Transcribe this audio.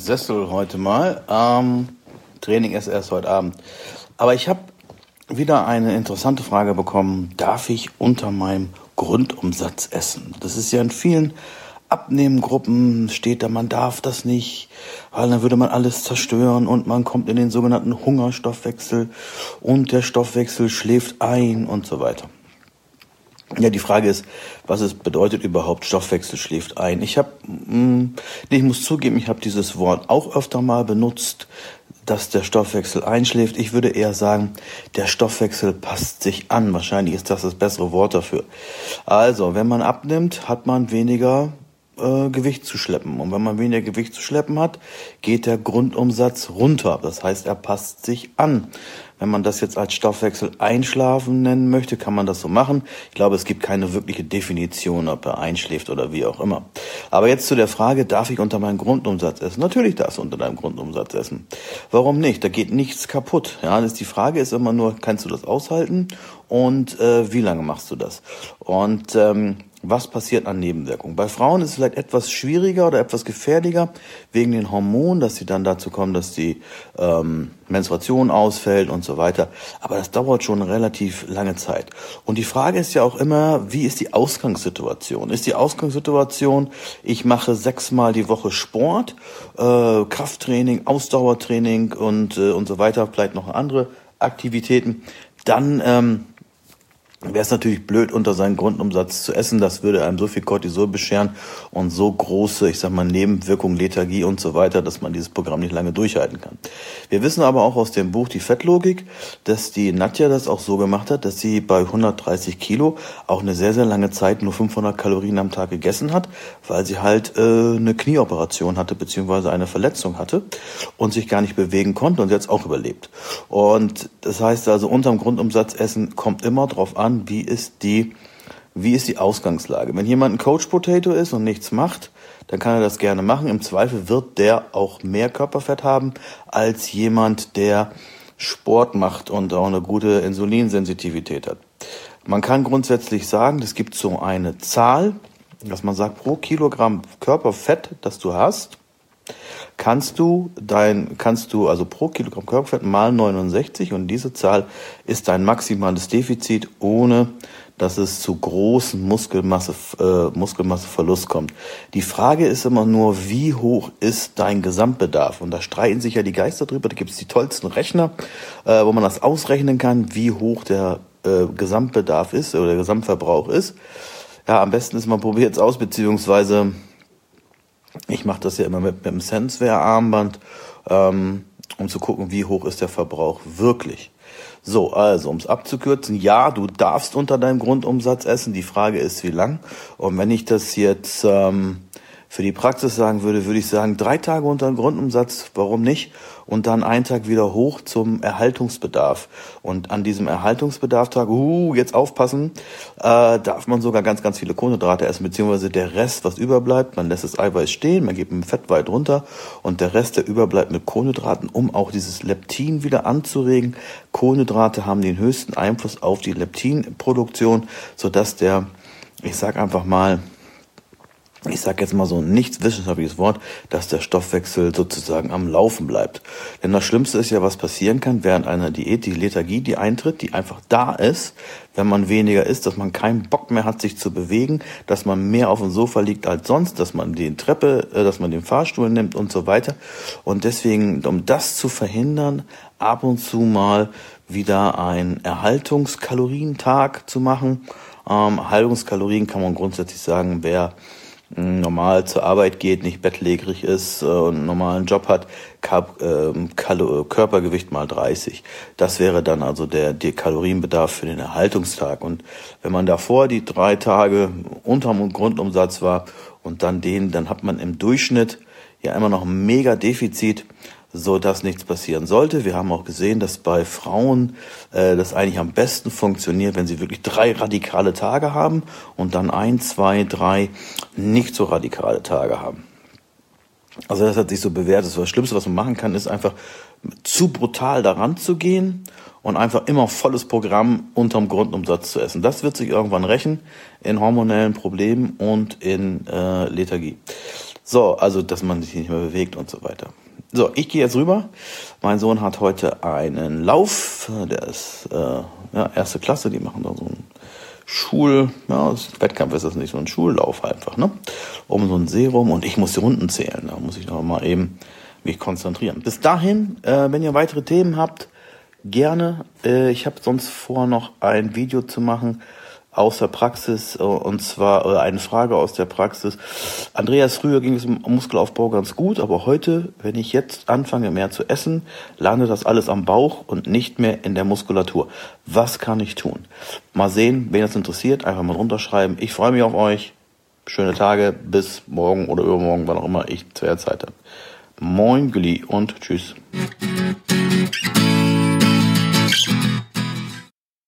Sessel heute mal. Ähm, Training ist erst heute Abend. Aber ich habe wieder eine interessante Frage bekommen. Darf ich unter meinem Grundumsatz essen? Das ist ja in vielen Abnehmengruppen steht da, man darf das nicht, weil dann würde man alles zerstören und man kommt in den sogenannten Hungerstoffwechsel und der Stoffwechsel schläft ein und so weiter. Ja, die Frage ist, was es bedeutet überhaupt, Stoffwechsel schläft ein. Ich habe, hm, ich muss zugeben, ich habe dieses Wort auch öfter mal benutzt, dass der Stoffwechsel einschläft. Ich würde eher sagen, der Stoffwechsel passt sich an. Wahrscheinlich ist das das bessere Wort dafür. Also, wenn man abnimmt, hat man weniger äh, Gewicht zu schleppen. Und wenn man weniger Gewicht zu schleppen hat, geht der Grundumsatz runter. Das heißt, er passt sich an. Wenn man das jetzt als Stoffwechsel einschlafen nennen möchte, kann man das so machen. Ich glaube, es gibt keine wirkliche Definition, ob er einschläft oder wie auch immer. Aber jetzt zu der Frage, darf ich unter meinem Grundumsatz essen? Natürlich darfst du unter deinem Grundumsatz essen. Warum nicht? Da geht nichts kaputt. Ja, das die Frage ist immer nur, kannst du das aushalten und äh, wie lange machst du das? Und ähm, was passiert an Nebenwirkungen? Bei Frauen ist es vielleicht etwas schwieriger oder etwas gefährlicher wegen den Hormonen, dass sie dann dazu kommen, dass die ähm, Menstruation ausfällt und so weiter. Aber das dauert schon relativ lange Zeit. Und die Frage ist ja auch immer, wie ist die Ausgangssituation? Ist die Ausgangssituation, ich mache sechsmal die Woche Sport, äh, Krafttraining, Ausdauertraining und, äh, und so weiter, vielleicht noch andere Aktivitäten, dann ähm, wäre es natürlich blöd, unter seinen Grundumsatz zu essen. Das würde einem so viel Cortisol bescheren und so große, ich sag mal, Nebenwirkungen, Lethargie und so weiter, dass man dieses Programm nicht lange durchhalten kann. Wir wissen aber auch aus dem Buch Die Fettlogik, dass die Nadja das auch so gemacht hat, dass sie bei 130 Kilo auch eine sehr, sehr lange Zeit nur 500 Kalorien am Tag gegessen hat, weil sie halt äh, eine Knieoperation hatte, beziehungsweise eine Verletzung hatte und sich gar nicht bewegen konnte und jetzt auch überlebt. Und das heißt also, unterm Grundumsatz essen kommt immer drauf an, an, wie ist die, wie ist die Ausgangslage. Wenn jemand ein Coach Potato ist und nichts macht, dann kann er das gerne machen. Im Zweifel wird der auch mehr Körperfett haben als jemand, der Sport macht und auch eine gute Insulinsensitivität hat. Man kann grundsätzlich sagen, es gibt so eine Zahl, dass man sagt, pro Kilogramm Körperfett, das du hast, kannst du dein, kannst du also pro Kilogramm Körperfett mal 69 und diese Zahl ist dein maximales Defizit, ohne dass es zu großen Muskelmasse, äh, Muskelmasseverlust kommt. Die Frage ist immer nur, wie hoch ist dein Gesamtbedarf? Und da streiten sich ja die Geister drüber. Da gibt es die tollsten Rechner, äh, wo man das ausrechnen kann, wie hoch der äh, Gesamtbedarf ist oder der Gesamtverbrauch ist. Ja, am besten ist, man probiert es aus, beziehungsweise ich mache das ja immer mit, mit dem Senseware-Armband, ähm, um zu gucken, wie hoch ist der Verbrauch wirklich. So, also, um es abzukürzen, ja, du darfst unter deinem Grundumsatz essen. Die Frage ist, wie lang. Und wenn ich das jetzt ähm, für die Praxis sagen würde, würde ich sagen, drei Tage unter dem Grundumsatz, warum nicht? Und dann einen Tag wieder hoch zum Erhaltungsbedarf. Und an diesem Erhaltungsbedarftag, uh, jetzt aufpassen, äh, darf man sogar ganz, ganz viele Kohlenhydrate essen, beziehungsweise der Rest, was überbleibt, man lässt das Eiweiß stehen, man gibt ein Fett weit runter und der Rest, der überbleibt mit Kohlenhydraten, um auch dieses Leptin wieder anzuregen. Kohlenhydrate haben den höchsten Einfluss auf die Leptinproduktion, sodass der, ich sag einfach mal, ich sage jetzt mal so ein nichts wissenschaftliches Wort, dass der Stoffwechsel sozusagen am Laufen bleibt. Denn das Schlimmste ist ja, was passieren kann während einer Diät, die Lethargie, die eintritt, die einfach da ist, wenn man weniger isst, dass man keinen Bock mehr hat, sich zu bewegen, dass man mehr auf dem Sofa liegt als sonst, dass man die Treppe, äh, dass man den Fahrstuhl nimmt und so weiter. Und deswegen, um das zu verhindern, ab und zu mal wieder ein Erhaltungskalorientag zu machen. Ähm, Haltungskalorien kann man grundsätzlich sagen, wer normal zur Arbeit geht, nicht bettlägerig ist äh, und einen normalen Job hat, ähm, Körpergewicht mal 30. Das wäre dann also der, der Kalorienbedarf für den Erhaltungstag. Und wenn man davor die drei Tage unterm Grundumsatz war und dann den, dann hat man im Durchschnitt ja immer noch ein mega Defizit so dass nichts passieren sollte. Wir haben auch gesehen, dass bei Frauen äh, das eigentlich am besten funktioniert, wenn sie wirklich drei radikale Tage haben und dann ein, zwei, drei nicht so radikale Tage haben. Also das hat sich so bewährt. Das, das Schlimmste, was man machen kann, ist einfach zu brutal daran zu gehen und einfach immer volles Programm unterm Grundumsatz zu essen. Das wird sich irgendwann rächen in hormonellen Problemen und in äh, Lethargie. So, also, dass man sich nicht mehr bewegt und so weiter. So, ich gehe jetzt rüber. Mein Sohn hat heute einen Lauf. Der ist äh, ja, erste Klasse. Die machen da so einen Schul, ja, Wettkampf ist das nicht, so ein Schullauf einfach, ne? Um so ein See rum und ich muss die Runden zählen. Da muss ich noch mal eben mich konzentrieren. Bis dahin, äh, wenn ihr weitere Themen habt, gerne. Äh, ich habe sonst vor, noch ein Video zu machen aus der Praxis äh, und zwar oder eine Frage aus der Praxis. Andreas, früher ging es im Muskelaufbau ganz gut, aber heute, wenn ich jetzt anfange mehr zu essen, landet das alles am Bauch und nicht mehr in der Muskulatur. Was kann ich tun? Mal sehen, wen das interessiert, einfach mal runterschreiben. Ich freue mich auf euch. Schöne Tage, bis morgen oder übermorgen, wann auch immer ich zur Zeit habe. Moin, Gulli und tschüss.